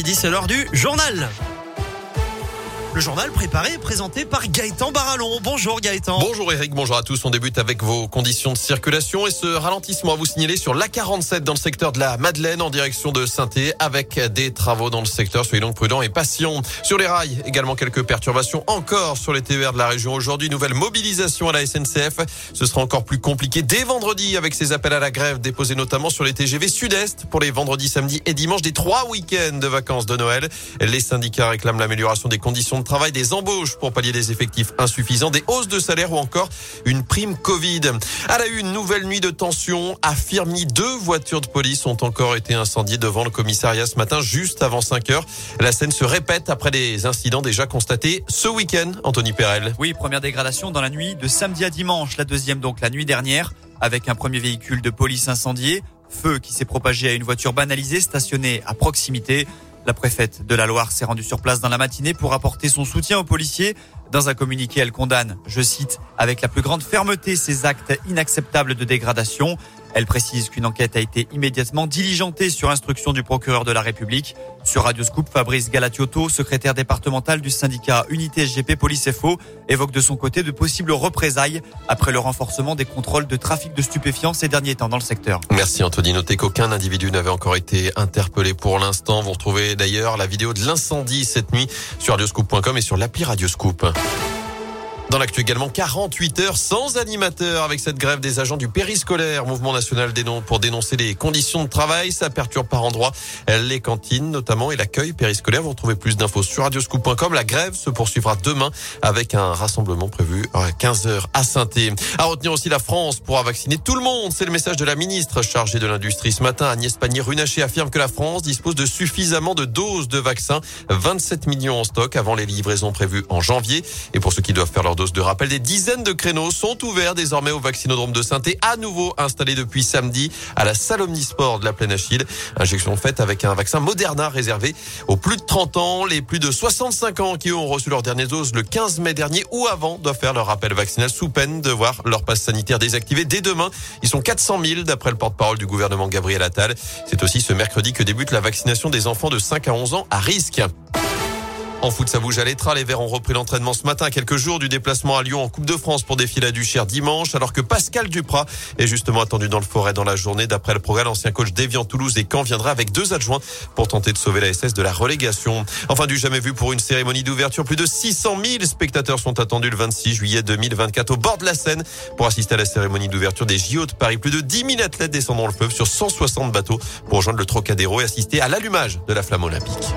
midi, c'est l'heure du journal. Le journal préparé et présenté par Gaëtan Barallon. Bonjour Gaëtan. Bonjour Eric, bonjour à tous. On débute avec vos conditions de circulation et ce ralentissement à vous signaler sur l'A47 dans le secteur de la Madeleine en direction de saint avec des travaux dans le secteur. Soyez donc prudents et patients. Sur les rails, également quelques perturbations encore sur les TER de la région aujourd'hui. Nouvelle mobilisation à la SNCF. Ce sera encore plus compliqué dès vendredi avec ces appels à la grève déposés notamment sur les TGV Sud-Est pour les vendredis, samedis et dimanches des trois week-ends de vacances de Noël. Les syndicats réclament l'amélioration des conditions de travail, des embauches pour pallier des effectifs insuffisants, des hausses de salaire ou encore une prime Covid. À la une, nouvelle nuit de tension. À deux voitures de police ont encore été incendiées devant le commissariat ce matin, juste avant 5 heures. La scène se répète après des incidents déjà constatés ce week-end. Anthony Perel. Oui, première dégradation dans la nuit de samedi à dimanche. La deuxième donc la nuit dernière avec un premier véhicule de police incendié. Feu qui s'est propagé à une voiture banalisée stationnée à proximité. La préfète de la Loire s'est rendue sur place dans la matinée pour apporter son soutien aux policiers. Dans un communiqué, elle condamne, je cite, avec la plus grande fermeté ces actes inacceptables de dégradation. Elle précise qu'une enquête a été immédiatement diligentée sur instruction du procureur de la République. Sur Radio Scoop, Fabrice Galatiotto, secrétaire départemental du syndicat Unité SGP Police FO, évoque de son côté de possibles représailles après le renforcement des contrôles de trafic de stupéfiants ces derniers temps dans le secteur. Merci Anthony. Notez qu'aucun individu n'avait encore été interpellé pour l'instant. Vous retrouvez d'ailleurs la vidéo de l'incendie cette nuit sur radioscoop.com et sur l'appli Radioscoop. Dans l'actu également, 48 heures sans animateur avec cette grève des agents du périscolaire, mouvement national pour dénoncer les conditions de travail. Ça perturbe par endroits les cantines notamment et l'accueil périscolaire. Vous retrouvez plus d'infos sur radioscoop.com. La grève se poursuivra demain avec un rassemblement prévu à 15 heures à saint À retenir aussi la France pourra vacciner tout le monde. C'est le message de la ministre chargée de l'industrie ce matin. Agnès Pannier-Runacher affirme que la France dispose de suffisamment de doses de vaccins. 27 millions en stock avant les livraisons prévues en janvier. Et pour ceux qui doivent faire leur de rappel. Des dizaines de créneaux sont ouverts désormais au vaccinodrome de saint à nouveau installé depuis samedi à la salle Omnisport de la Plaine Achille. Injection faite avec un vaccin Moderna réservé aux plus de 30 ans. Les plus de 65 ans qui ont reçu leur dernière dose le 15 mai dernier ou avant doivent faire leur rappel vaccinal sous peine de voir leur passe sanitaire désactivé dès demain. Ils sont 400 000 d'après le porte-parole du gouvernement Gabriel Attal. C'est aussi ce mercredi que débute la vaccination des enfants de 5 à 11 ans à risque. En foot, ça bouge à l'étra. Les Verts ont repris l'entraînement ce matin, quelques jours du déplacement à Lyon en Coupe de France pour défiler à Duchère dimanche, alors que Pascal Duprat est justement attendu dans le forêt dans la journée. D'après le programme, l'ancien coach d'Evian Toulouse et Caen viendra avec deux adjoints pour tenter de sauver la SS de la relégation. Enfin, du jamais vu pour une cérémonie d'ouverture. Plus de 600 000 spectateurs sont attendus le 26 juillet 2024 au bord de la Seine pour assister à la cérémonie d'ouverture des JO de Paris. Plus de 10 000 athlètes descendront le fleuve sur 160 bateaux pour rejoindre le Trocadéro et assister à l'allumage de la flamme olympique.